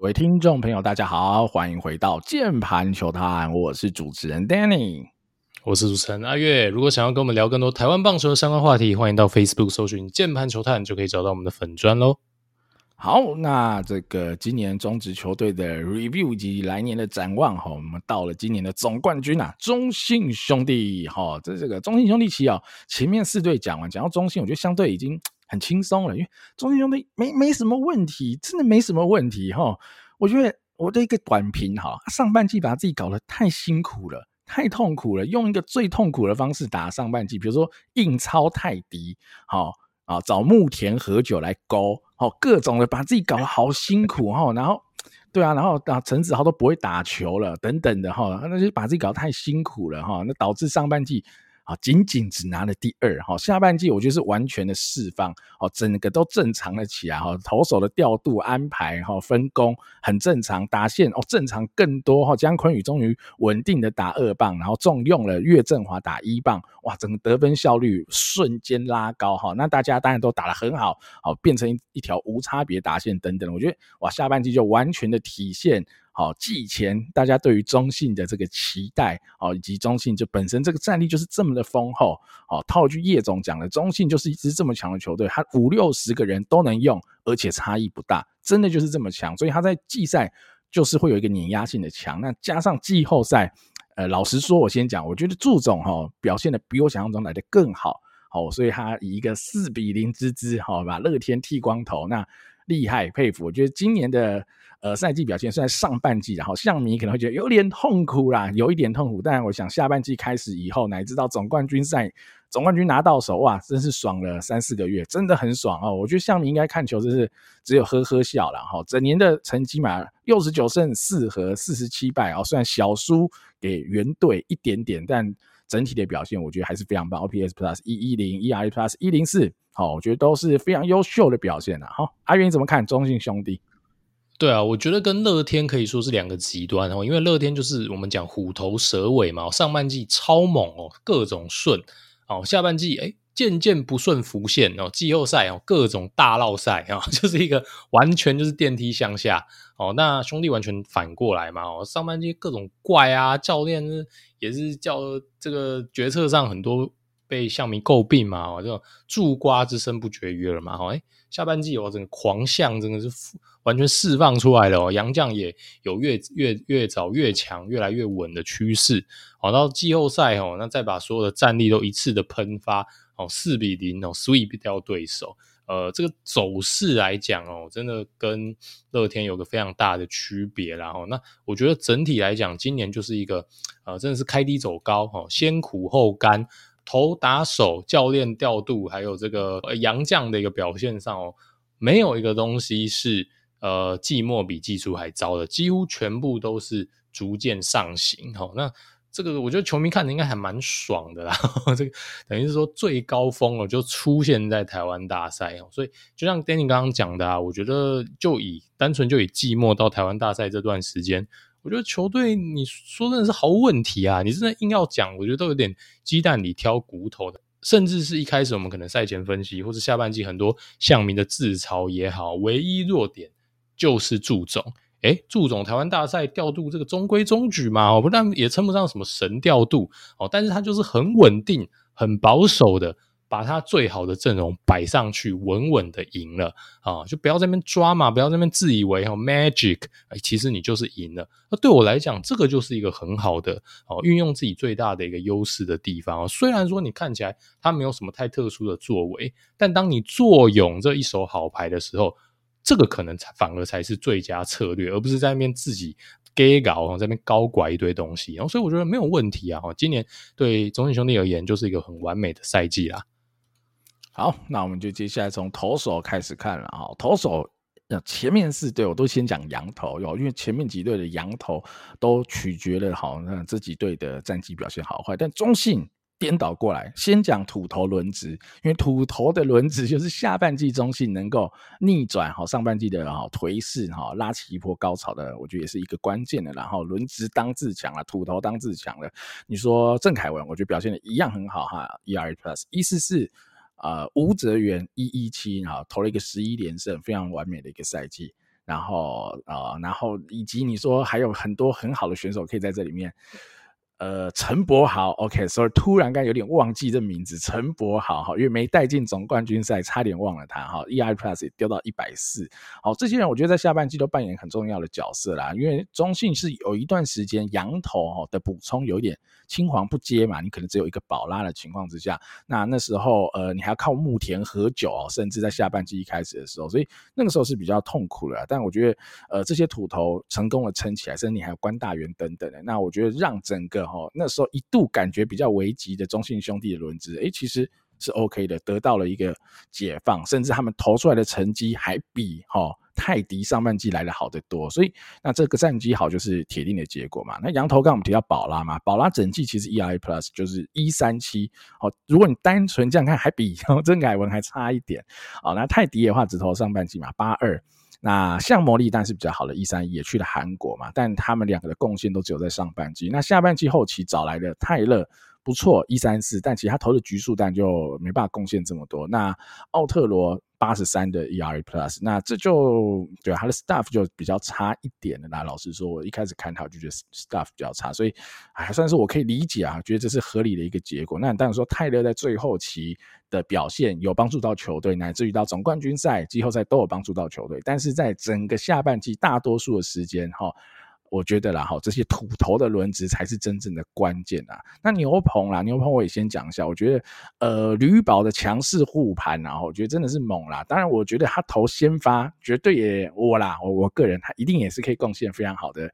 各位听众朋友，大家好，欢迎回到键盘球探，我是主持人 Danny，我是主持人阿月。如果想要跟我们聊更多台湾棒球的相关话题，欢迎到 Facebook 搜寻键盘球探，就可以找到我们的粉专喽。好，那这个今年中职球队的 review 以及来年的展望哈，我们到了今年的总冠军啊，中信兄弟哈，这这个中信兄弟期啊，前面四队讲完，讲到中信，我觉得相对已经。很轻松了，因为中间用的没没什么问题，真的没什么问题哈。我觉得我的一个短评哈，上半季把自己搞得太辛苦了，太痛苦了，用一个最痛苦的方式打上半季，比如说硬操泰迪，好啊，找木田和久来勾，好各种的把自己搞得好辛苦哈。然后对啊，然后啊陈子豪都不会打球了，等等的哈，那就把自己搞得太辛苦了哈，那导致上半季。啊，仅仅只拿了第二哈，下半季我觉得是完全的释放哦，整个都正常了起来哈，投手的调度安排哈，分工很正常，打线哦正常更多哈，江坤宇终于稳定的打二棒，然后重用了岳振华打一棒，哇，整个得分效率瞬间拉高哈，那大家当然都打得很好，好变成一一条无差别打线等等，我觉得哇，下半季就完全的体现。好，季前大家对于中信的这个期待，好，以及中信就本身这个战力就是这么的丰厚，好，套句叶总讲的，中信就是一支这么强的球队，他五六十个人都能用，而且差异不大，真的就是这么强，所以他在季赛就是会有一个碾压性的强，那加上季后赛，呃，老实说，我先讲，我觉得祝总哈表现的比我想象中来的更好，好，所以他以一个四比零之姿，好，把乐天剃光头，那厉害佩服，我觉得今年的。呃，赛季表现虽然上半季，然后象迷可能会觉得有点痛苦啦，有一点痛苦。但我想下半季开始以后，乃至到总冠军赛，总冠军拿到手，哇，真是爽了三四个月，真的很爽哦。我觉得象迷应该看球就是只有呵呵笑了哈。整年的成绩嘛，六十九胜四和四十七败哦，虽然小输给原队一点点，但整体的表现我觉得还是非常棒。OPS Plus 一一零，ERA Plus 一零四，好，我觉得都是非常优秀的表现啦。好，阿元你怎么看中信兄弟？对啊，我觉得跟乐天可以说是两个极端哦，因为乐天就是我们讲虎头蛇尾嘛，上半季超猛哦，各种顺哦，下半季诶渐渐不顺浮现哦，季后赛哦各种大绕赛啊，就是一个完全就是电梯向下哦。那兄弟完全反过来嘛哦，上半季各种怪啊，教练也是叫这个决策上很多被象迷诟病嘛哦，这种蛀瓜之声不绝于耳嘛哦，哎下半季哦整个狂象真的是。完全释放出来了哦，洋将也有越越越早越强，越来越稳的趋势。好，到季后赛哦，那再把所有的战力都一次的喷发哦，四比零哦，sweep 掉对手。呃，这个走势来讲哦，真的跟乐天有个非常大的区别。然后，那我觉得整体来讲，今年就是一个呃，真的是开低走高哦，先苦后甘，投打手教练调度，还有这个杨将的一个表现上哦，没有一个东西是。呃，季末比季初还糟的，几乎全部都是逐渐上行。齁，那这个我觉得球迷看的应该还蛮爽的啦。这个等于是说最高峰哦，就出现在台湾大赛哦。所以就像 Danny 刚刚讲的啊，我觉得就以单纯就以季末到台湾大赛这段时间，我觉得球队你说真的是毫无问题啊。你真的硬要讲，我觉得都有点鸡蛋里挑骨头的。甚至是一开始我们可能赛前分析，或是下半季很多象迷的自嘲也好，唯一弱点。就是祝总，诶，祝总台湾大赛调度这个中规中矩嘛，哦，不但也称不上什么神调度哦，但是他就是很稳定、很保守的，把他最好的阵容摆上去，稳稳的赢了啊，就不要在那边抓嘛，不要在那边自以为哦 magic，诶，其实你就是赢了。那对我来讲，这个就是一个很好的哦，运用自己最大的一个优势的地方。虽然说你看起来他没有什么太特殊的作为，但当你坐拥这一手好牌的时候。这个可能才反而才是最佳策略，而不是在那边自己给搞，在那边高拐一堆东西。然后，所以我觉得没有问题啊。今年对中信兄弟而言，就是一个很完美的赛季啦。好，那我们就接下来从投手开始看了啊。投手前面四队我都先讲洋投哟，因为前面几队的洋投都取决了好那这几队的战绩表现好坏，但中信。颠倒过来，先讲土投轮值，因为土投的轮值就是下半季中信能够逆转好上半季的哈颓势哈，拉起一波高潮的，我觉得也是一个关键的。然后轮值当自强了，土投当自强了。你说郑凯文，我觉得表现的一样很好哈，ERA Plus 一四四，呃，吴泽源一一七啊，投了一个十一连胜，非常完美的一个赛季。然后呃，然后以及你说还有很多很好的选手可以在这里面。呃，陈柏豪，OK，所以突然间有点忘记这名字，陈柏豪哈，因为没带进总冠军赛，差点忘了他哈。，EI Plus 也掉到一百四，好，这些人我觉得在下半季都扮演很重要的角色啦。因为中信是有一段时间洋投哈的补充有点青黄不接嘛，你可能只有一个宝拉的情况之下，那那时候呃，你还要靠牧田和久哦，甚至在下半季一开始的时候，所以那个时候是比较痛苦的。但我觉得呃，这些土头成功的撑起来，甚至你还有关大元等等的，那我觉得让整个。哦，那时候一度感觉比较危急的中信兄弟的轮值，诶，其实是 OK 的，得到了一个解放，甚至他们投出来的成绩还比哈泰迪上半季来的好得多，所以那这个战绩好就是铁定的结果嘛。那羊头刚我们提到宝拉嘛，宝拉整季其实 ERA Plus 就是一三七，好，如果你单纯这样看，还比 曾凯文还差一点，好，那泰迪的话只投上半季嘛，八二。那像魔力，但是比较好的一三一也去了韩国嘛，但他们两个的贡献都只有在上半季。那下半季后期找来的泰勒不错，一三四，但其实他投的局数但就没办法贡献这么多。那奥特罗。八十三的 ERA Plus，那这就对他的 Stuff 就比较差一点的啦。老实说，我一开始看他就觉得 Stuff 比较差，所以还算是我可以理解啊，觉得这是合理的一个结果。那当然说泰勒在最后期的表现有帮助到球队，乃至于到总冠军赛、季后赛都有帮助到球队，但是在整个下半季大多数的时间哈。我觉得啦，哈，这些土头的轮值才是真正的关键啊。那牛棚啦，牛棚我也先讲一下。我觉得，呃，吕宝的强势护盘，然后我觉得真的是猛啦。当然，我觉得他投先发绝对也我啦，我我个人他一定也是可以贡献非常好的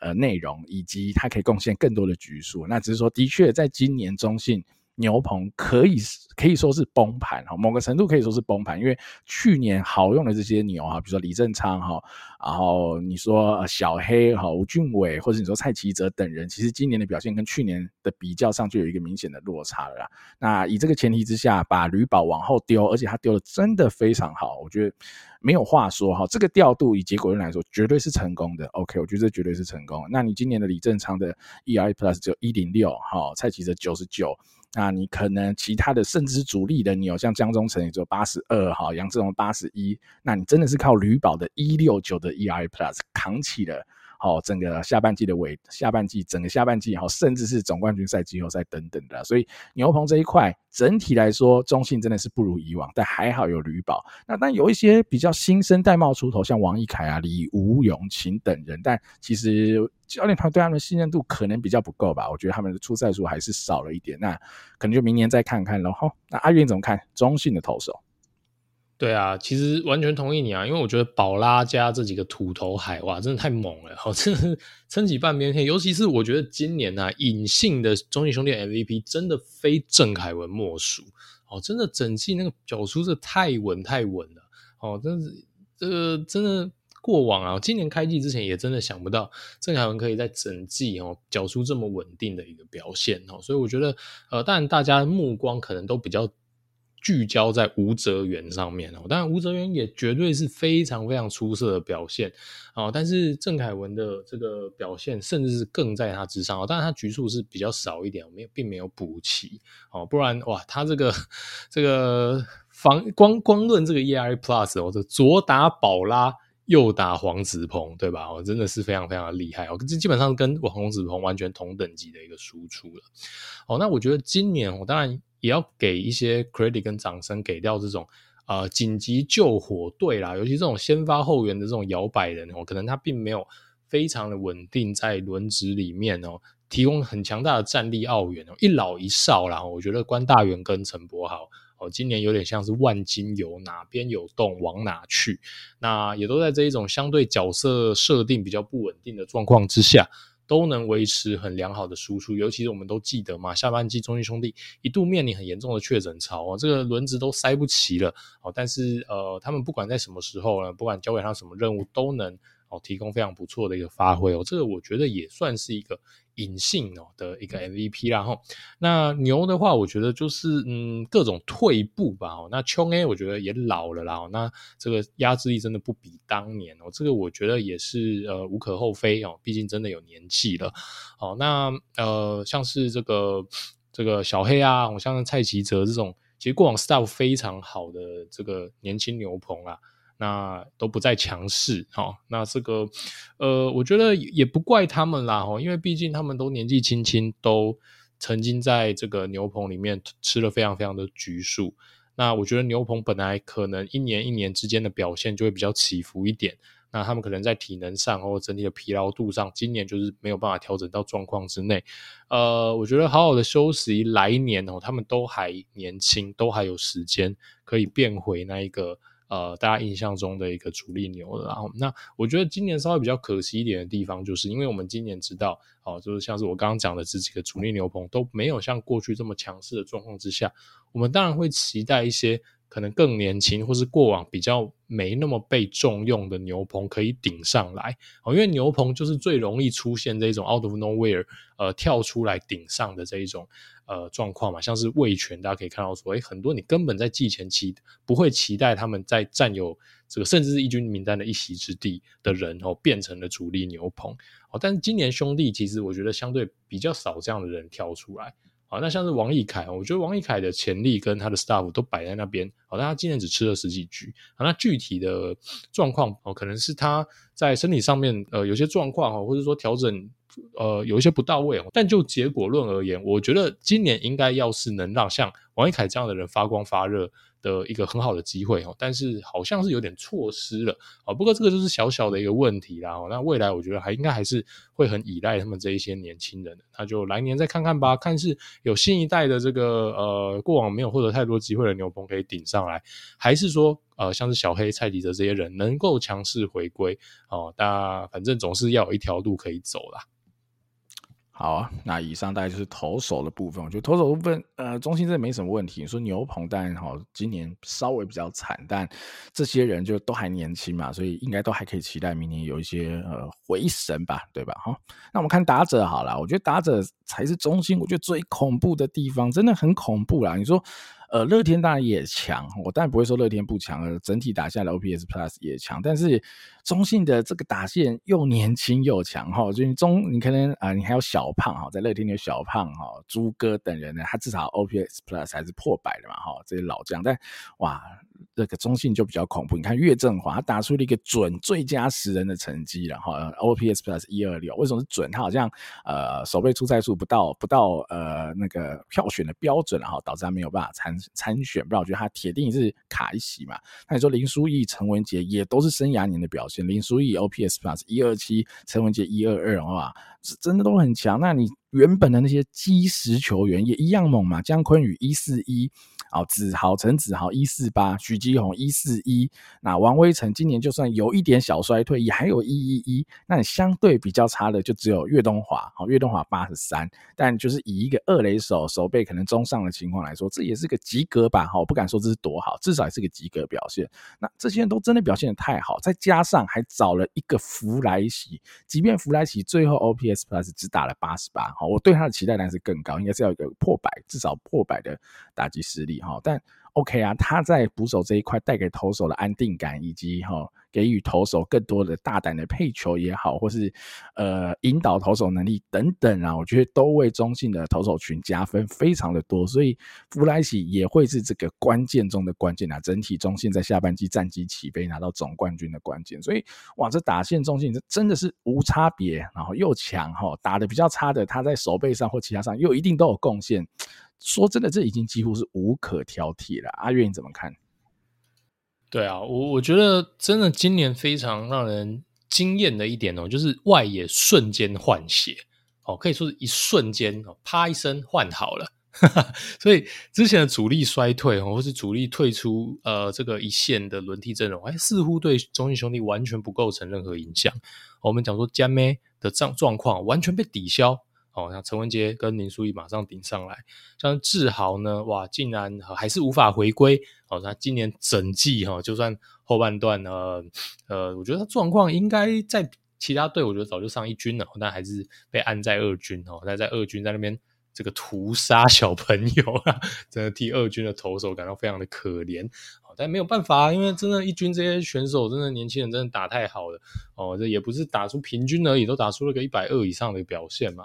呃内容，以及他可以贡献更多的局数。那只是说，的确在今年中信。牛棚可以可以说是崩盘哈，某个程度可以说是崩盘，因为去年好用的这些牛哈，比如说李正昌哈，然后你说小黑哈、吴俊伟，或者你说蔡奇哲等人，其实今年的表现跟去年的比较上就有一个明显的落差了啦。那以这个前提之下，把吕宝往后丢，而且他丢的真的非常好，我觉得没有话说哈。这个调度以结果论来说，绝对是成功的。OK，我觉得这绝对是成功。那你今年的李正昌的 ERA Plus 只有一零六哈，蔡奇哲九十九。那你可能其他的甚至主力的你有像江中城也就八十二哈，杨志荣八十一，那你真的是靠吕宝的一六九的 ERA Plus 扛起了。好，整个下半季的尾，下半季整个下半季，好，甚至是总冠军赛、季后赛等等的，所以牛棚这一块整体来说，中信真的是不如以往，但还好有吕宝。那但有一些比较新生代冒出头，像王一凯啊、李吴永琴等人，但其实教练团对他们的信任度可能比较不够吧？我觉得他们的出赛数还是少了一点，那可能就明年再看看喽。好，那阿元怎么看中信的投手？对啊，其实完全同意你啊，因为我觉得宝拉加这几个土头海哇，真的太猛了，好，真的撑起半边天。尤其是我觉得今年啊，隐性的中信兄弟 MVP 真的非郑凯文莫属哦，真的整季那个缴出是太稳太稳了哦，真是这个真的过往啊，今年开季之前也真的想不到郑凯文可以在整季哦缴出这么稳定的一个表现哦，所以我觉得呃，当然大家目光可能都比较。聚焦在吴哲源上面哦，当然吴哲源也绝对是非常非常出色的表现哦，但是郑凯文的这个表现甚至是更在他之上哦，当然他局数是比较少一点，没有并没有补齐哦，不然哇，他这个这个防光光论这个 ERA Plus 哦，这左打宝拉，右打黄子鹏，对吧？哦，真的是非常非常的厉害哦，这基本上跟黄子鹏完全同等级的一个输出了哦。那我觉得今年我当然。也要给一些 credit 跟掌声，给掉这种呃紧急救火队啦，尤其这种先发后援的这种摇摆人哦，可能他并没有非常的稳定在轮值里面哦，提供很强大的战力奥援哦，一老一少啦，我觉得关大元跟陈柏豪哦，今年有点像是万金油，哪边有洞往哪去，那也都在这一种相对角色设定比较不稳定的状况之下。都能维持很良好的输出，尤其是我们都记得嘛，下半季中信兄弟一度面临很严重的确诊潮哦，这个轮子都塞不齐了哦，但是呃，他们不管在什么时候呢，不管交给他什么任务，都能。哦，提供非常不错的一个发挥哦，这个我觉得也算是一个隐性哦的一个 MVP 啦哈。那牛的话，我觉得就是嗯各种退步吧哦。那琼 A 我觉得也老了啦，哦那这个压制力真的不比当年哦，这个我觉得也是呃无可厚非哦，毕竟真的有年纪了。哦，那呃像是这个这个小黑啊，我像蔡奇哲这种，其实过往 staff 非常好的这个年轻牛棚啊。那都不再强势，好，那这个呃，我觉得也不怪他们啦，哈，因为毕竟他们都年纪轻轻，都曾经在这个牛棚里面吃了非常非常的局数。那我觉得牛棚本来可能一年一年之间的表现就会比较起伏一点，那他们可能在体能上或整体的疲劳度上，今年就是没有办法调整到状况之内。呃，我觉得好好的休息，来年哦，他们都还年轻，都还有时间可以变回那一个。呃，大家印象中的一个主力牛了，然后那我觉得今年稍微比较可惜一点的地方，就是因为我们今年知道，哦，就是像是我刚刚讲的这几个主力牛棚都没有像过去这么强势的状况之下，我们当然会期待一些。可能更年轻，或是过往比较没那么被重用的牛棚可以顶上来哦，因为牛棚就是最容易出现这种 out of nowhere 呃跳出来顶上的这一种呃状况嘛，像是味全，大家可以看到说，哎、很多你根本在季前期不会期待他们在占有这个甚至是一军名单的一席之地的人哦，变成了主力牛棚哦，但是今年兄弟其实我觉得相对比较少这样的人跳出来。那像是王奕凯，我觉得王奕凯的潜力跟他的 staff 都摆在那边。好，但他今年只吃了十几局。那具体的状况哦，可能是他在身体上面呃有些状况哦，或者说调整呃有一些不到位。但就结果论而言，我觉得今年应该要是能让像王一凯这样的人发光发热。的一个很好的机会哦，但是好像是有点错失了啊。不过这个就是小小的一个问题啦。那未来我觉得还应该还是会很依赖他们这一些年轻人，那就来年再看看吧，看是有新一代的这个呃过往没有获得太多机会的牛棚可以顶上来，还是说呃像是小黑、蔡迪泽这些人能够强势回归哦。那反正总是要有一条路可以走啦。好啊，那以上大概就是投手的部分。我觉得投手部分，呃，中心真的没什么问题。你说牛棚，当然好，今年稍微比较惨，但这些人就都还年轻嘛，所以应该都还可以期待明年有一些呃回神吧，对吧？哈，那我们看打者好了，我觉得打者才是中心，我觉得最恐怖的地方，真的很恐怖啦。你说。呃，乐天当然也强，我当然不会说乐天不强，整体打下来 OPS Plus 也强，但是中信的这个打线又年轻又强哈，就中你可能啊、你还有小胖哈，在乐天有小胖哈、朱哥等人呢，他至少 OPS Plus 还是破百的嘛哈，这些老将，但哇。这个中信就比较恐怖，你看岳振华打出了一个准最佳十人的成绩，然后 OPS Plus 一二六，为什么是准？他好像呃守备出赛数不到不到呃那个票选的标准，然后导致他没有办法参参选。不然我觉得他铁定是卡一席嘛。那你说林书义、陈文杰也都是生涯年的表现，林书义 OPS Plus 一二七，陈文杰一二二，好吧，是，真的都很强。那你原本的那些基石球员也一样猛嘛？江坤宇一四一。哦，子豪、陈子豪一四八，许基宏一四一，那王威成今年就算有一点小衰退，也还有一一一。那相对比较差的就只有岳东华，好，岳东华八十三，但就是以一个二垒手手背可能中上的情况来说，这也是个及格吧？哈，我不敢说这是多好，至少也是个及格表现。那这些人都真的表现的太好，再加上还找了一个福来喜，即便福来喜最后 OPS Plus 只打了八十八，我对他的期待当然是更高，应该是要一个破百，至少破百的打击实力。哈，但 OK 啊，他在捕手这一块带给投手的安定感，以及哈给予投手更多的大胆的配球也好，或是呃引导投手能力等等啊，我觉得都为中信的投手群加分非常的多，所以福来喜也会是这个关键中的关键啊。整体中信在下半季战绩起飞，拿到总冠军的关键，所以哇，这打线中信这真的是无差别，然后又强哈，打的比较差的他在手背上或其他上又一定都有贡献。说真的，这已经几乎是无可挑剔了。阿月你怎么看？对啊，我我觉得真的今年非常让人惊艳的一点哦，就是外野瞬间换血哦，可以说是一瞬间哦，啪一声换好了。所以之前的主力衰退哦，或是主力退出呃这个一线的轮替阵容，哎，似乎对中信兄弟完全不构成任何影响。我们讲说江咩的状状况完全被抵消。哦，像陈文杰跟林书义马上顶上来，像志豪呢，哇，竟然还是无法回归。哦，他今年整季哈，就算后半段呢，呃，我觉得他状况应该在其他队，我觉得早就上一军了，但还是被安在二军哦。那在二军在那边这个屠杀小朋友啊，真的替二军的投手感到非常的可怜。但没有办法啊，因为真的，一军这些选手真的年轻人真的打太好了哦，这也不是打出平均而已，都打出了个一百二以上的表现嘛。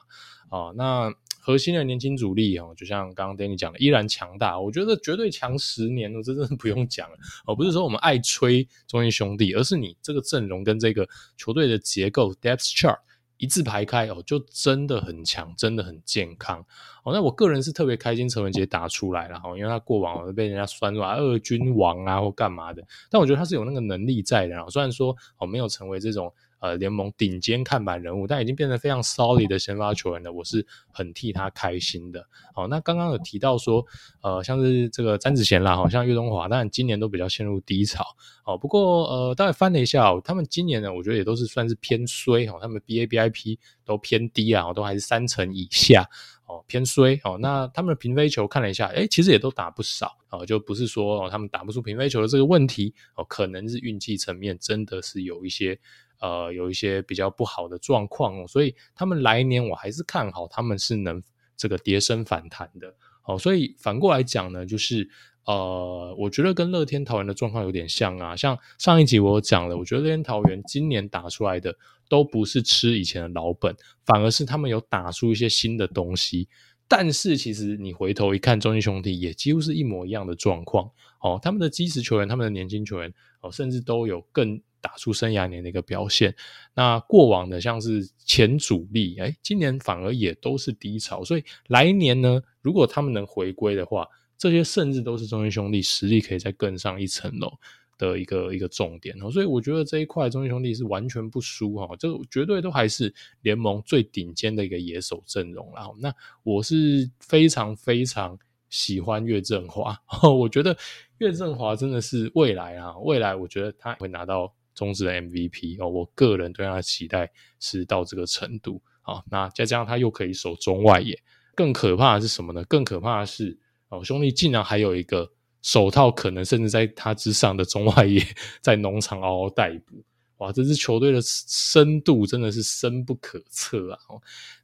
哦，那核心的年轻主力哦，就像刚刚 Danny 讲的，依然强大，我觉得绝对强十年了，这真的不用讲了哦。不是说我们爱吹中信兄弟，而是你这个阵容跟这个球队的结构 Depth Chart。一字排开哦，就真的很强，真的很健康哦。那我个人是特别开心陈文杰打出来了哈，因为他过往被人家酸说二军王啊或干嘛的，但我觉得他是有那个能力在的。虽然说哦没有成为这种。呃，联盟顶尖看板人物，但已经变成非常 solid 的先发球员了，我是很替他开心的。好，那刚刚有提到说，呃，像是这个詹子贤啦，好像岳东华，但今年都比较陷入低潮。哦，不过呃，大概翻了一下，他们今年呢，我觉得也都是算是偏衰哦，他们 BABIP 都偏低啊，都还是三成以下哦，偏衰哦。那他们的平飞球看了一下，哎，其实也都打不少哦，就不是说哦，他们打不出平飞球的这个问题哦，可能是运气层面真的是有一些。呃，有一些比较不好的状况哦，所以他们来年我还是看好他们是能这个跌升反弹的。哦，所以反过来讲呢，就是呃，我觉得跟乐天桃园的状况有点像啊。像上一集我讲了，我觉得乐天桃园今年打出来的都不是吃以前的老本，反而是他们有打出一些新的东西。但是其实你回头一看，中信兄弟也几乎是一模一样的状况。哦，他们的基石球员，他们的年轻球员，哦，甚至都有更。打出生涯年的一个表现，那过往的像是前主力，哎，今年反而也都是低潮，所以来年呢，如果他们能回归的话，这些甚至都是中信兄弟实力可以再更上一层楼的一个一个重点哦。所以我觉得这一块中信兄弟是完全不输哈，这个绝对都还是联盟最顶尖的一个野手阵容。然后，那我是非常非常喜欢岳振华，我觉得岳振华真的是未来啊，未来我觉得他会拿到。中职的 MVP 哦，我个人对他的期待是到这个程度啊。那再加上他又可以守中外野，更可怕的是什么呢？更可怕的是哦，兄弟竟然还有一个手套，可能甚至在他之上的中外野 在农场嗷嗷待哺。哇，这支球队的深度真的是深不可测啊！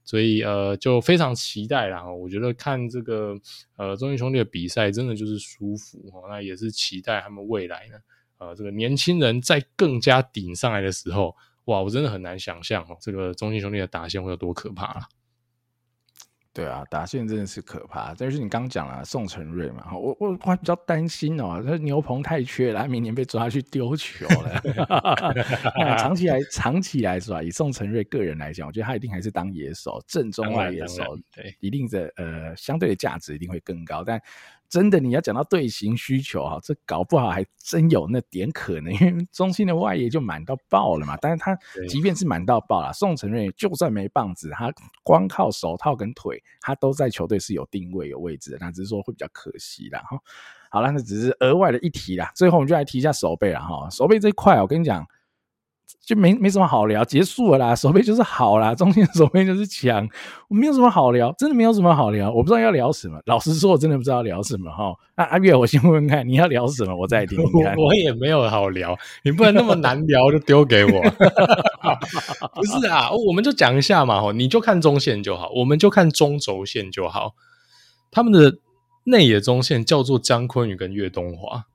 所以呃，就非常期待啦。我觉得看这个呃中信兄弟的比赛，真的就是舒服哦。那也是期待他们未来呢。呃，这个年轻人在更加顶上来的时候，哇，我真的很难想象哦，这个中信兄弟的打线会有多可怕。对啊，打线真的是可怕。但是你刚讲了宋承瑞嘛，我我我还比较担心哦，他牛棚太缺了，他明年被抓去丢球了。长期来，长期来说啊，以宋承瑞个人来讲，我觉得他一定还是当野手，正宗外野手，对，一定的呃相对的价值一定会更高，但。真的，你要讲到队形需求哈，这搞不好还真有那点可能，因为中心的外野就满到爆了嘛。但是他即便是满到爆了，宋承睿就算没棒子，他光靠手套跟腿，他都在球队是有定位、有位置的。那只是说会比较可惜啦。哈。好了，那只是额外的一提啦。最后我们就来提一下手背了哈。手背这一块，我跟你讲。就没没什么好聊，结束了啦。守备就是好啦，中信守备就是强，我没有什么好聊，真的没有什么好聊。我不知道要聊什么，老实说，我真的不知道要聊什么哈。那阿月，我先问问看，你要聊什么，我再听听看。我也没有好聊，你不能那么难聊就丢给我。不是啊，我们就讲一下嘛，哈，你就看中线就好，我们就看中轴线就好。他们的内野中线叫做江坤宇跟岳东华。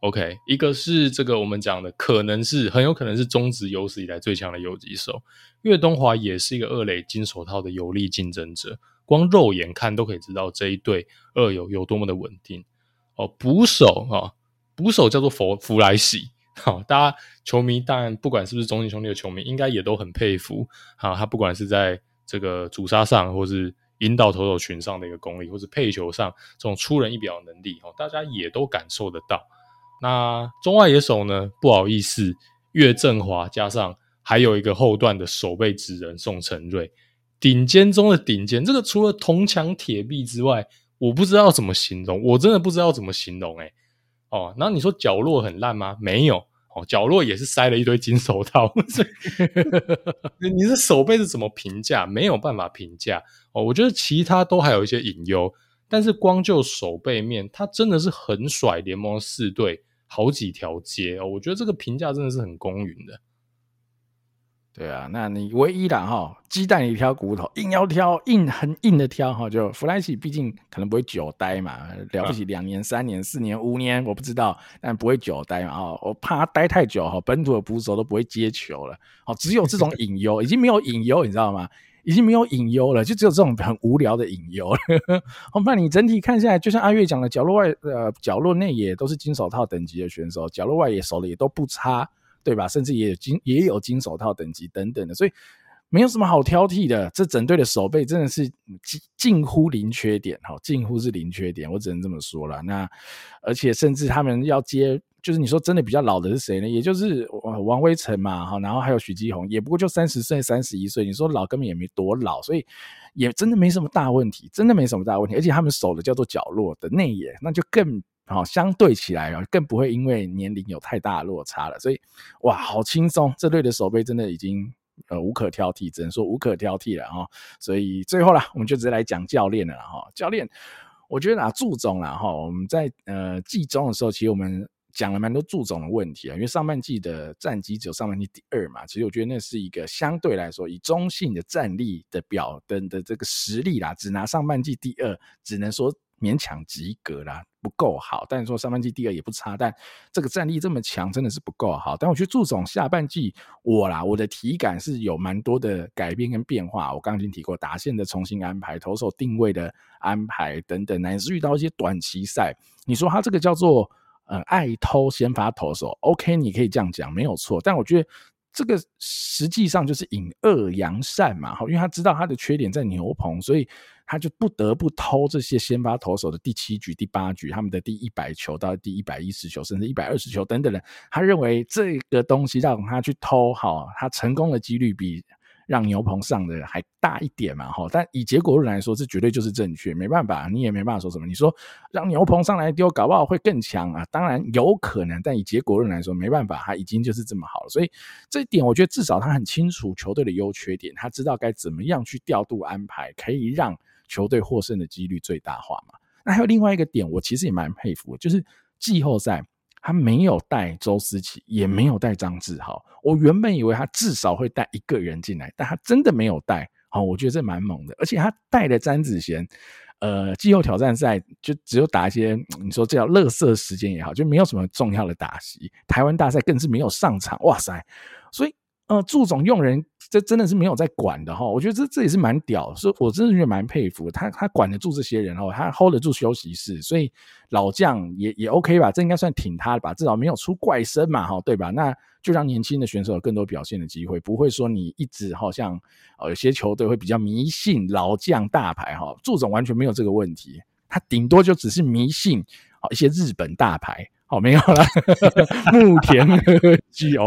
OK，一个是这个我们讲的，可能是很有可能是中职有史以来最强的游击手，岳东华也是一个二垒金手套的有力竞争者，光肉眼看都可以知道这一对二游有多么的稳定哦。捕手啊，捕手叫做弗弗莱西，好，大家球迷当然不管是不是中信兄弟的球迷，应该也都很佩服啊，他不管是在这个阻杀上，或是引导投手群上的一个功力，或是配球上这种出人意表的能力哦，大家也都感受得到。那中外野手呢？不好意思，岳振华加上还有一个后段的守备之人宋承瑞，顶尖中的顶尖。这个除了铜墙铁壁之外，我不知道怎么形容，我真的不知道怎么形容诶、欸、哦，然后你说角落很烂吗？没有哦，角落也是塞了一堆金手套。你这守备是怎么评价？没有办法评价哦。我觉得其他都还有一些隐忧，但是光就守备面，他真的是很甩联盟四队。好几条街哦，我觉得这个评价真的是很公允的。对啊，那你唯一的哈，鸡蛋里挑骨头，硬要挑硬很硬的挑哈，就弗莱西毕竟可能不会久待嘛，了不起两年、三年、四年、五年，我不知道，但不会久待嘛。哦，我怕他待太久哈，本土的捕手都不会接球了。哦，只有这种 隐忧，已经没有隐忧，你知道吗？已经没有隐忧了，就只有这种很无聊的隐忧了。我怕你整体看下来，就像阿月讲的，角落外呃角落内也都是金手套等级的选手，角落外也守的也都不差。对吧？甚至也有金也有金手套等级等等的，所以没有什么好挑剔的。这整队的守备真的是近近乎零缺点，哈，近乎是零缺点，我只能这么说了。那而且甚至他们要接，就是你说真的比较老的是谁呢？也就是王威晨嘛，哈，然后还有许基宏，也不过就三十岁、三十一岁。你说老根本也没多老，所以也真的没什么大问题，真的没什么大问题。而且他们守的叫做角落的内野，那就更。好，相对起来啊，更不会因为年龄有太大落差了，所以哇，好轻松，这队的守备真的已经呃无可挑剔，只能说无可挑剔了哈。所以最后啦，我们就直接来讲教练了哈。教练，我觉得啊，祝总啦哈，我们在呃季中的时候，其实我们讲了蛮多祝总的问题啊，因为上半季的战绩只有上半季第二嘛，其实我觉得那是一个相对来说以中性的战力的表的的这个实力啦，只拿上半季第二，只能说。勉强及格啦，不够好。但是说上半季第二也不差，但这个战力这么强，真的是不够好。但我觉得祝总下半季我啦，我的体感是有蛮多的改变跟变化。我刚刚已经提过打线的重新安排、投手定位的安排等等，乃至遇到一些短期赛，你说他这个叫做呃爱偷先发投手，OK，你可以这样讲没有错。但我觉得。这个实际上就是引恶扬善嘛，因为他知道他的缺点在牛棚，所以他就不得不偷这些先发投手的第七局、第八局，他们的第一百球到第一百一十球，甚至一百二十球等等的，他认为这个东西让他去偷，哈，他成功的几率比。让牛棚上的还大一点嘛，哈，但以结果论来说，这绝对就是正确，没办法，你也没办法说什么。你说让牛棚上来丢，搞不好会更强啊，当然有可能，但以结果论来说，没办法，他已经就是这么好了。所以这一点，我觉得至少他很清楚球队的优缺点，他知道该怎么样去调度安排，可以让球队获胜的几率最大化嘛。那还有另外一个点，我其实也蛮佩服，就是季后赛。他没有带周思齐，也没有带张志豪。我原本以为他至少会带一个人进来，但他真的没有带。好，我觉得这蛮猛的。而且他带的詹子贤，呃，季后挑战赛就只有打一些你说这叫垃圾时间也好，就没有什么重要的打席。台湾大赛更是没有上场。哇塞！所以。呃，祝总用人，这真的是没有在管的哈。我觉得这这也是蛮屌，所以我真的觉得蛮佩服他，他管得住这些人哦，他 hold 得住休息室，所以老将也也 OK 吧，这应该算挺他的吧，至少没有出怪声嘛哈，对吧？那就让年轻的选手有更多表现的机会，不会说你一直好像呃有些球队会比较迷信老将大牌哈，祝总完全没有这个问题，他顶多就只是迷信啊一些日本大牌。哦，没有啦，木田科技哦，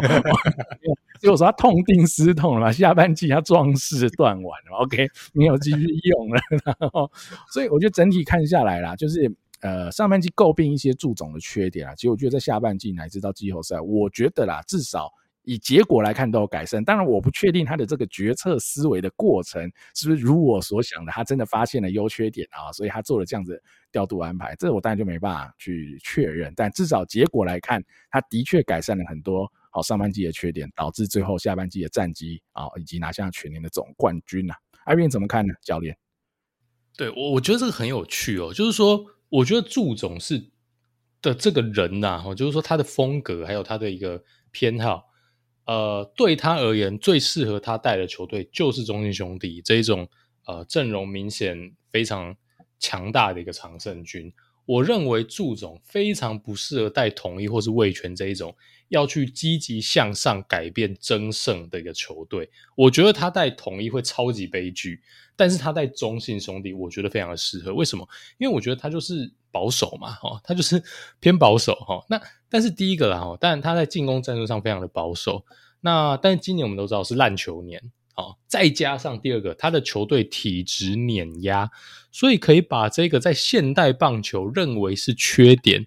所以我说他痛定思痛了嘛，下半季他壮士断腕了，OK，没有继续用了，然后，所以我觉得整体看下来啦，就是呃上半季诟病一些祝总的缺点啊，其实我觉得在下半季乃至到季后赛，我觉得啦，至少。以结果来看都有改善，当然我不确定他的这个决策思维的过程是不是如我所想的，他真的发现了优缺点啊，所以他做了这样子调度安排，这我当然就没办法去确认，但至少结果来看，他的确改善了很多好上半季的缺点，导致最后下半季的战绩啊，以及拿下全年的总冠军呐。艾云怎么看呢？教练？对我我觉得这个很有趣哦，就是说我觉得祝总是的这个人呐，哈，就是说他的风格还有他的一个偏好。呃，对他而言，最适合他带的球队就是中信兄弟这一种呃阵容明显非常强大的一个常胜军。我认为祝总非常不适合带统一或是味全这一种要去积极向上改变争胜的一个球队。我觉得他带统一会超级悲剧，但是他带中信兄弟，我觉得非常的适合。为什么？因为我觉得他就是。保守嘛，哈，他就是 偏保守，哈。那但是第一个啦，哈，当然他在进攻战术上非常的保守。那但是今年我们都知道是烂球年，好，再加上第二个，他的球队体质碾压，所以可以把这个在现代棒球认为是缺点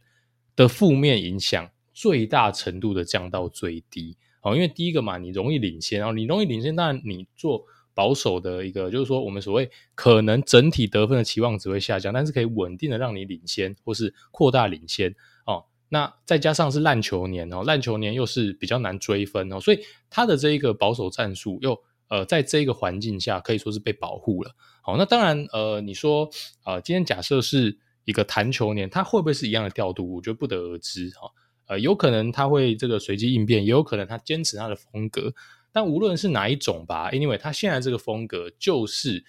的负面影响，最大程度的降到最低。好，因为第一个嘛，你容易领先，然后你容易领先，当然你做。保守的一个，就是说，我们所谓可能整体得分的期望值会下降，但是可以稳定的让你领先，或是扩大领先哦。那再加上是烂球年哦，烂球年又是比较难追分哦，所以他的这一个保守战术又呃，在这个环境下可以说是被保护了。好，那当然呃，你说呃，今天假设是一个弹球年，他会不会是一样的调度？我觉得不得而知哈。呃，有可能他会这个随机应变，也有可能他坚持他的风格。但无论是哪一种吧，anyway，他现在这个风格就是。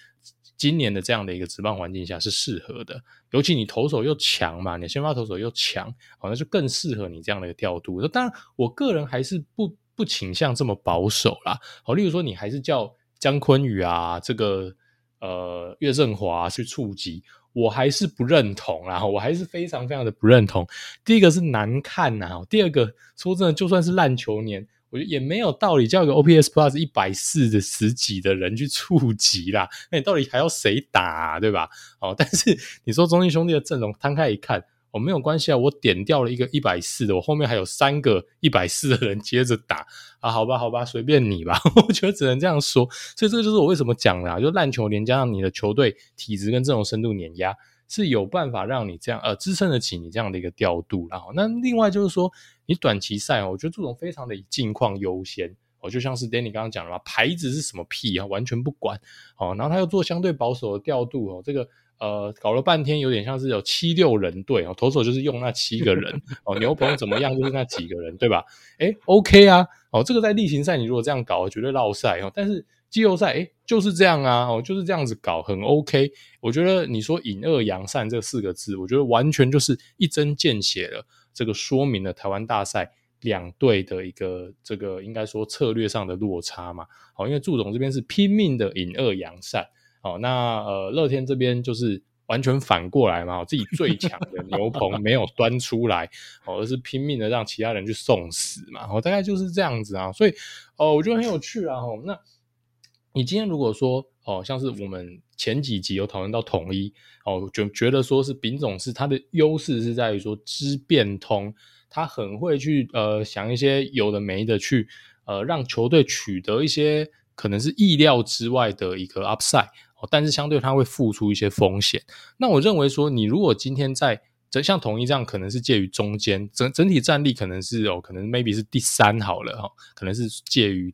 今年的这样的一个职棒环境下是适合的，尤其你投手又强嘛，你先发投手又强，好，像就更适合你这样的一个调度。当然，我个人还是不不倾向这么保守啦。好，例如说你还是叫江坤宇啊，这个呃岳振华去触及，我还是不认同啦，我还是非常非常的不认同。第一个是难看呐，第二个说真的，就算是烂球年。我觉得也没有道理叫一个 OPS Plus 一百四的十几的人去触及啦，那你到底还要谁打，对吧？哦，但是你说中信兄弟的阵容摊开一看，哦，没有关系啊，我点掉了一个一百四的，我后面还有三个一百四的人接着打啊，好吧，好吧，随便你吧，我觉得只能这样说。所以这个就是我为什么讲啦，就烂球连加上你的球队体质跟阵容深度碾压。是有办法让你这样呃支撑得起你这样的一个调度，然后那另外就是说你短期赛，我觉得这种非常的以近况优先哦，就像是 Danny 刚刚讲的嘛，牌子是什么屁啊，完全不管哦，然后他又做相对保守的调度哦，这个呃搞了半天有点像是有七六人队哦，投手就是用那七个人哦，牛棚怎么样就是那几个人对吧？诶 OK 啊，哦这个在例行赛你如果这样搞绝对落赛哦，但是。季后赛，诶，就是这样啊，哦，就是这样子搞，很 OK。我觉得你说“引恶扬善”这四个字，我觉得完全就是一针见血了。这个说明了台湾大赛两队的一个这个应该说策略上的落差嘛。好，因为祝总这边是拼命的引恶扬善，好，那呃乐天这边就是完全反过来嘛，自己最强的牛棚 没有端出来，哦，而是拼命的让其他人去送死嘛。哦，大概就是这样子啊。所以，哦，我觉得很有趣啊。哦，那。你今天如果说哦，像是我们前几集有讨论到统一哦，就觉得说是丙总是他的优势是在于说知变通，他很会去呃想一些有的没的去呃让球队取得一些可能是意料之外的一个 upside 哦，但是相对他会付出一些风险。那我认为说，你如果今天在整像统一这样，可能是介于中间，整整体战力可能是哦，可能 maybe 是第三好了哈，可能是介于。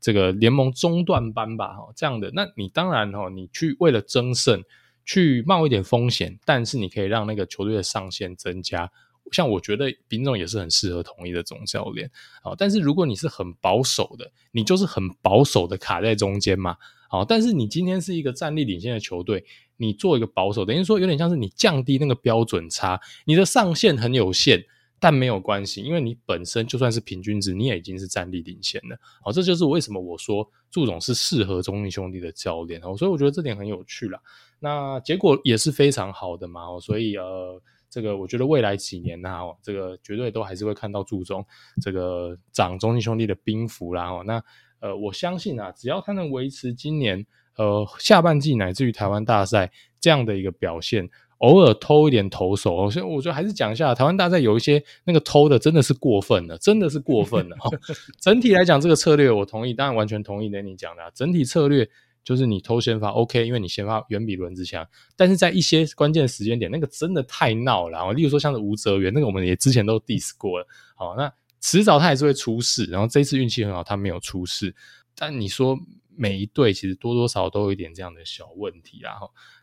这个联盟中段班吧，哈，这样的，那你当然哈，你去为了争胜去冒一点风险，但是你可以让那个球队的上限增加。像我觉得丙总也是很适合统一的总教练，好，但是如果你是很保守的，你就是很保守的卡在中间嘛，好，但是你今天是一个战力领先的球队，你做一个保守，等于说有点像是你降低那个标准差，你的上限很有限。但没有关系，因为你本身就算是平均值，你也已经是战力领先了。好，这就是为什么我说祝总是适合中信兄弟的教练。所以我觉得这点很有趣啦。那结果也是非常好的嘛。所以呃，这个我觉得未来几年呢，这个绝对都还是会看到祝总这个长中信兄弟的兵符啦。那呃，我相信啊，只要他能维持今年呃下半季乃至于台湾大赛这样的一个表现。偶尔偷一点投手，所以我觉得还是讲一下台湾大赛有一些那个偷的真的是过分了，真的是过分了。整体来讲，这个策略我同意，当然完全同意跟你讲的、啊。整体策略就是你偷先发 OK，因为你先发远比轮子强。但是在一些关键时间点，那个真的太闹了。啊，例如说像是吴哲源，那个我们也之前都 diss 过了。好，那迟早他也是会出事。然后这一次运气很好，他没有出事。但你说每一队其实多多少少都有一点这样的小问题啊。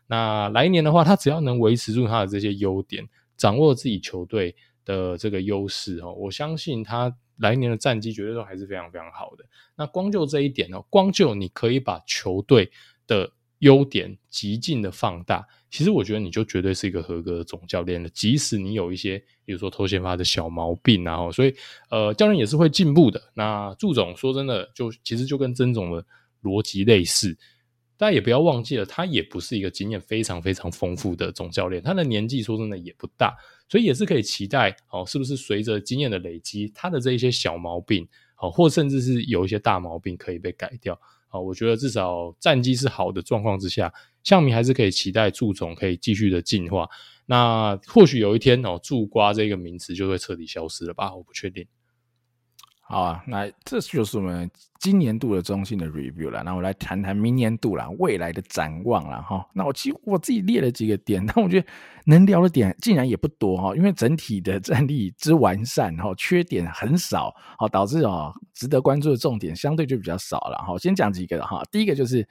那来年的话，他只要能维持住他的这些优点，掌握自己球队的这个优势哦，我相信他来年的战绩绝对都还是非常非常好的。那光就这一点哦，光就你可以把球队的优点极尽的放大，其实我觉得你就绝对是一个合格的总教练了。即使你有一些，比如说偷先发的小毛病，然后所以呃，教练也是会进步的。那祝总说真的，就其实就跟曾总的逻辑类似。大家也不要忘记了，他也不是一个经验非常非常丰富的总教练，他的年纪说真的也不大，所以也是可以期待哦，是不是随着经验的累积，他的这一些小毛病，哦，或甚至是有一些大毛病可以被改掉，哦，我觉得至少战绩是好的状况之下，象迷还是可以期待祝总可以继续的进化。那或许有一天哦，祝瓜这个名词就会彻底消失了吧？我不确定。好啊，那这就是我们今年度的中心的 review 了。那我来谈谈明年度啦，未来的展望了哈。那我其实我自己列了几个点，但我觉得能聊的点竟然也不多哈，因为整体的战力之完善哈，缺点很少，好导致啊值得关注的重点相对就比较少了哈。先讲几个哈，第一个就是。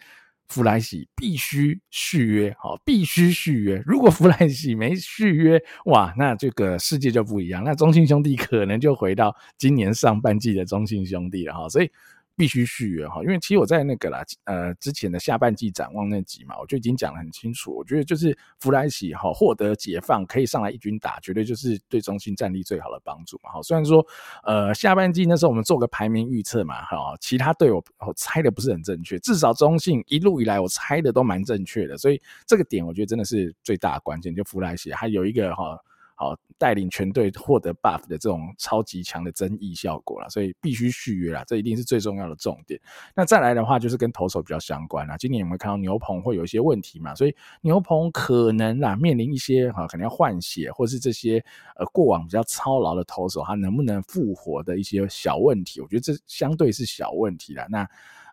弗莱西必须续约，好，必须续约。如果弗莱西没续约，哇，那这个世界就不一样。那中信兄弟可能就回到今年上半季的中信兄弟了哈，所以。必须续约哈，因为其实我在那个啦，呃，之前的下半季展望那集嘛，我就已经讲得很清楚。我觉得就是弗莱西哈获得解放，可以上来一军打，绝对就是对中信战力最好的帮助嘛。哈，虽然说呃下半季那时候我们做个排名预测嘛，哈，其他队友我猜的不是很正确，至少中信一路以来我猜的都蛮正确的，所以这个点我觉得真的是最大的关键，就弗莱西还有一个哈。好，带领全队获得 buff 的这种超级强的增益效果了，所以必须续约啦，这一定是最重要的重点。那再来的话，就是跟投手比较相关啦。今年有没有看到牛棚会有一些问题嘛？所以牛棚可能啦面临一些哈，可能要换血，或是这些呃过往比较操劳的投手，他能不能复活的一些小问题，我觉得这相对是小问题啦。那。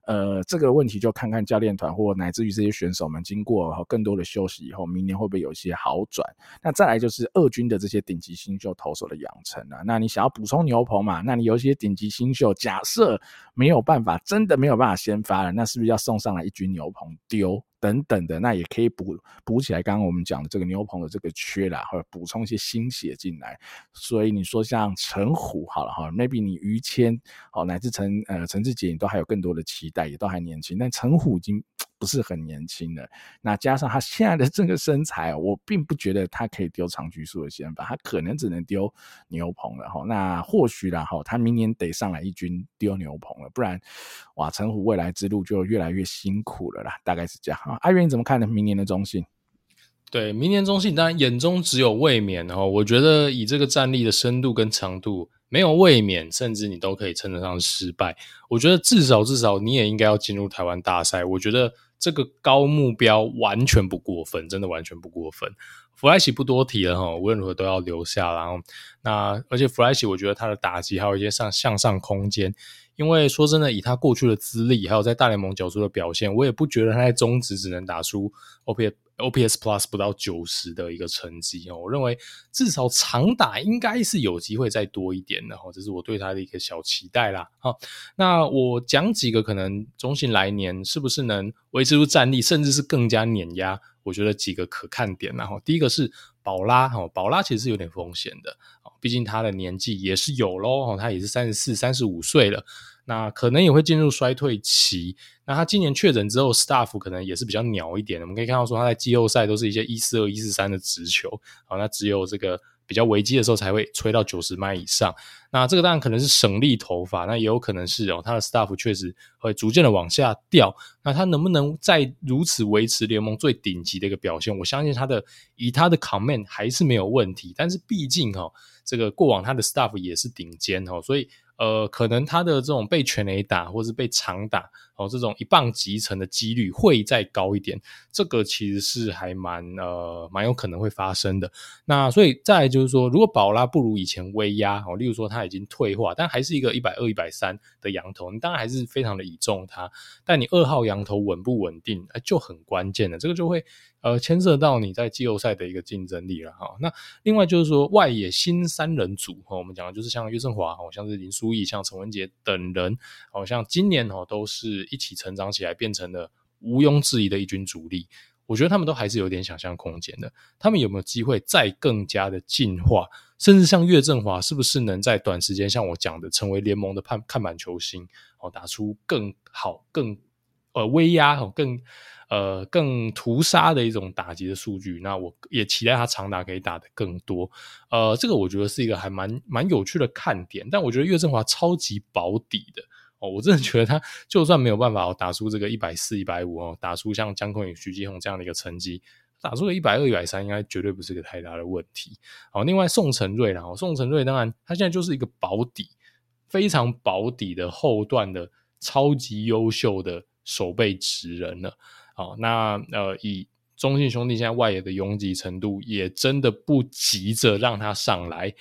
呃，这个问题就看看教练团或乃至于这些选手们经过更多的休息以后，明年会不会有一些好转？那再来就是二军的这些顶级新秀投手的养成啊。那你想要补充牛棚嘛？那你有一些顶级新秀，假设没有办法，真的没有办法先发了，那是不是要送上来一军牛棚丢？等等的，那也可以补补起来。刚刚我们讲的这个牛棚的这个缺啦，或者补充一些新血进来。所以你说像陈虎好了哈，maybe 你于谦哦，乃至陈呃陈志杰，你都还有更多的期待，也都还年轻。但陈虎已经。不是很年轻的，那加上他现在的这个身材，我并不觉得他可以丢长局数的先发，他可能只能丢牛棚了哈。那或许啦哈，他明年得上来一军丢牛棚了，不然哇，陈虎未来之路就越来越辛苦了啦。大概是这样。阿元你怎么看呢？明年的中信？对，明年中信当然眼中只有卫冕哈。我觉得以这个战力的深度跟长度，没有卫冕，甚至你都可以称得上失败。我觉得至少至少你也应该要进入台湾大赛。我觉得。这个高目标完全不过分，真的完全不过分。弗莱奇不多提了哈，无论如何都要留下。然后，那而且弗莱奇，我觉得他的打击还有一些上向上空间。因为说真的，以他过去的资历，还有在大联盟角出的表现，我也不觉得他在中职只能打出 OPS。OPS Plus 不到九十的一个成绩哦，我认为至少长打应该是有机会再多一点的哈，这是我对他的一个小期待啦。好，那我讲几个可能中信来年是不是能维持住战力，甚至是更加碾压？我觉得几个可看点，然后第一个是宝拉哈，宝拉其实是有点风险的，毕竟他的年纪也是有喽，他也是三十四、三十五岁了。那可能也会进入衰退期。那他今年确诊之后，staff 可能也是比较鸟一点。我们可以看到说，他在季后赛都是一些一四二、一四三的直球，好，那只有这个比较危机的时候才会吹到九十迈以上。那这个当然可能是省力头发，那也有可能是哦，他的 staff 确实会逐渐的往下掉。那他能不能再如此维持联盟最顶级的一个表现？我相信他的以他的 command 还是没有问题。但是毕竟哈，这个过往他的 staff 也是顶尖哈，所以。呃，可能他的这种被全垒打，或是被长打，哦，这种一棒击成的几率会再高一点，这个其实是还蛮呃蛮有可能会发生的。那所以再就是说，如果宝拉不如以前威压，哦，例如说他已经退化，但还是一个一百二、一百三的羊头，你当然还是非常的倚重他，但你二号羊头稳不稳定，呃，就很关键了，这个就会。呃，牵涉到你在季后赛的一个竞争力了哈。那另外就是说，外野新三人组哈，我们讲的就是像岳振华，好像是林书义，像陈文杰等人，好像今年哦都是一起成长起来，变成了毋庸置疑的一军主力。我觉得他们都还是有点想象空间的。他们有没有机会再更加的进化？甚至像岳振华，是不是能在短时间像我讲的，成为联盟的看看板球星？哦，打出更好、更呃威压哦，更。呃，更屠杀的一种打击的数据，那我也期待他长打可以打得更多。呃，这个我觉得是一个还蛮蛮有趣的看点。但我觉得岳振华超级保底的哦，我真的觉得他就算没有办法打出这个一百四、一百五哦，打出像江坤宇、许基宏这样的一个成绩，打出个一百二、一百三，应该绝对不是个太大的问题。好，另外宋承瑞，然后宋承瑞当然他现在就是一个保底，非常保底的后段的超级优秀的守备职人了。好，那呃，以中信兄弟现在外野的拥挤程度，也真的不急着让他上来。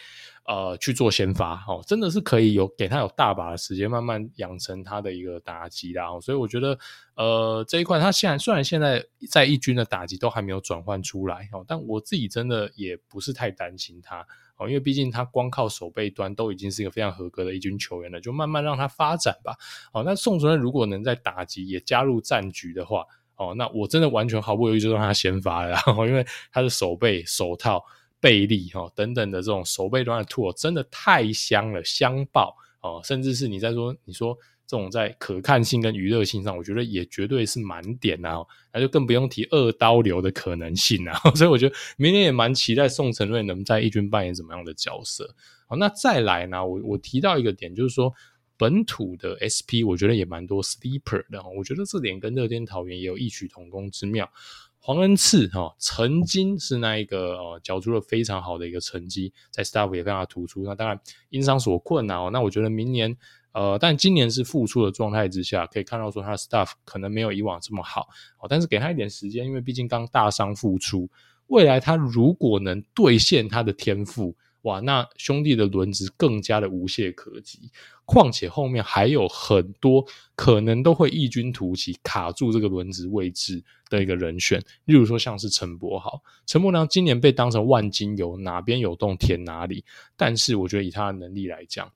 呃去做先发哦，真的是可以有给他有大把的时间慢慢养成他的一个打击啦。所以我觉得呃这一块他现在虽然现在在一军的打击都还没有转换出来哦，但我自己真的也不是太担心他。哦，因为毕竟他光靠守备端都已经是一个非常合格的一军球员了，就慢慢让他发展吧。哦，那宋主任如果能在打击也加入战局的话，哦，那我真的完全毫不犹豫就让他先发了。因为他的守备、手套、臂力哈等等的这种手背端的 tool 真的太香了，香爆哦！甚至是你在说你说。这种在可看性跟娱乐性上，我觉得也绝对是满点啊，那就更不用提二刀流的可能性啊。所以我觉得明年也蛮期待宋承睿能在一军扮演怎么样的角色。好，那再来呢，我我提到一个点，就是说本土的 SP，我觉得也蛮多 sleeper 的。我觉得这点跟乐天桃园也有异曲同工之妙。黄恩赐哈，曾经是那一个呃，缴出了非常好的一个成绩，在 staff 也非常的突出。那当然因伤所困啊，那我觉得明年。呃，但今年是复出的状态之下，可以看到说他的 staff 可能没有以往这么好，哦，但是给他一点时间，因为毕竟刚大伤复出，未来他如果能兑现他的天赋，哇，那兄弟的轮值更加的无懈可击。况且后面还有很多可能都会异军突起，卡住这个轮值位置的一个人选，例如说像是陈柏豪，陈柏良今年被当成万金油，哪边有洞填哪里，但是我觉得以他的能力来讲。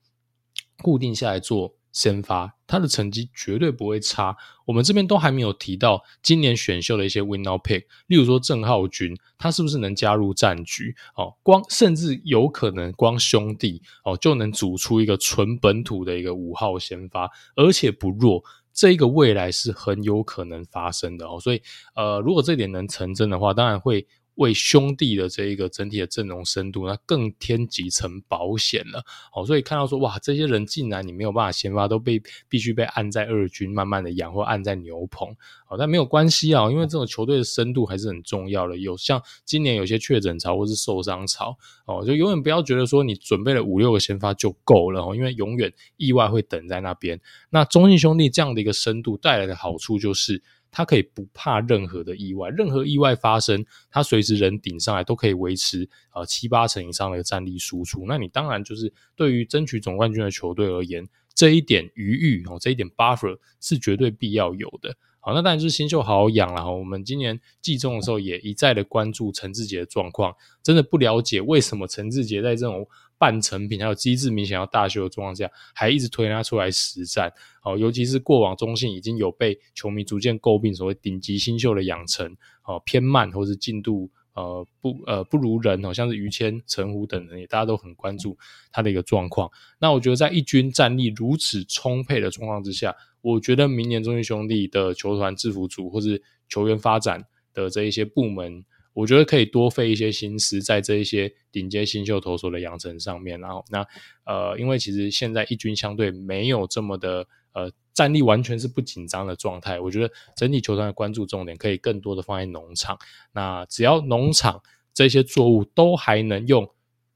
固定下来做先发，他的成绩绝对不会差。我们这边都还没有提到今年选秀的一些 win now pick，例如说郑浩均，他是不是能加入战局？哦，光甚至有可能光兄弟哦就能组出一个纯本土的一个五号先发，而且不弱。这一个未来是很有可能发生的哦。所以呃，如果这点能成真的话，当然会。为兄弟的这一个整体的阵容深度，那更添几层保险了。好，所以看到说，哇，这些人竟然你没有办法先发，都被必须被按在二军慢慢的养，或按在牛棚。好，但没有关系啊，因为这种球队的深度还是很重要的。有像今年有些确诊潮或是受伤潮，哦，就永远不要觉得说你准备了五六个先发就够了，因为永远意外会等在那边。那中信兄弟这样的一个深度带来的好处就是。他可以不怕任何的意外，任何意外发生，他随时人顶上来都可以维持呃七八成以上的一个战力输出。那你当然就是对于争取总冠军的球队而言，这一点余裕哦，这一点 buffer 是绝对必要有的。好，那当然就是新秀好好养了哈。我们今年季中的时候也一再的关注陈志杰的状况，真的不了解为什么陈志杰在这种半成品还有机制明显要大修的状况下，还一直推他出来实战。哦，尤其是过往中信已经有被球迷逐渐诟病所谓顶级新秀的养成，哦偏慢或是进度呃不呃不如人，好像是于谦、陈虎等人也大家都很关注他的一个状况。那我觉得在一军战力如此充沛的状况之下，我觉得明年中信兄弟的球团制服组或是球员发展的这一些部门。我觉得可以多费一些心思在这一些顶尖新秀投手的养成上面，然后那呃，因为其实现在一军相对没有这么的呃战力完全是不紧张的状态，我觉得整体球团的关注重点可以更多的放在农场。那只要农场这些作物都还能用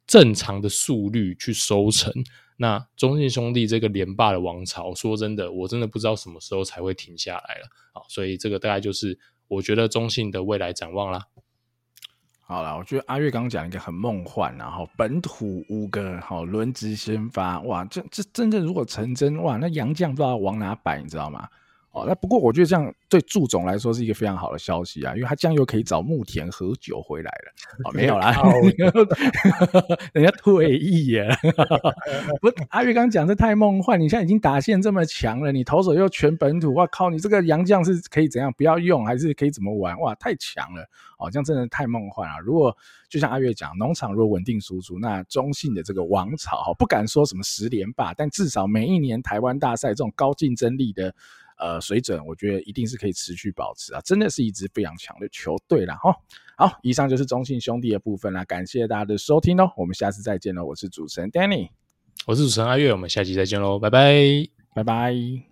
正常的速率去收成，那中信兄弟这个连霸的王朝，说真的，我真的不知道什么时候才会停下来了。好，所以这个大概就是我觉得中信的未来展望啦。好了，我觉得阿月刚刚讲一个很梦幻，然后本土五个好轮值先发，哇，这这真正如果成真，哇，那杨将不知道往哪摆，你知道吗？哦，那不过我觉得这样对祝总来说是一个非常好的消息啊，因为他将又可以找牧田喝酒回来了。哦，没有啦，人家退役耶。不，阿月刚刚讲这太梦幻，你现在已经打线这么强了，你投手又全本土，哇靠，你这个洋将是可以怎样不要用，还是可以怎么玩？哇，太强了。哦，这样真的太梦幻了。如果就像阿月讲，农场如果稳定输出，那中信的这个王朝，不敢说什么十连霸，但至少每一年台湾大赛这种高竞争力的。呃，水准我觉得一定是可以持续保持啊，真的是一支非常强的球队啦。哈。好，以上就是中信兄弟的部分啦，感谢大家的收听哦，我们下次再见喽，我是主持人 Danny，我是主持人阿月，我们下期再见喽，拜拜，拜拜。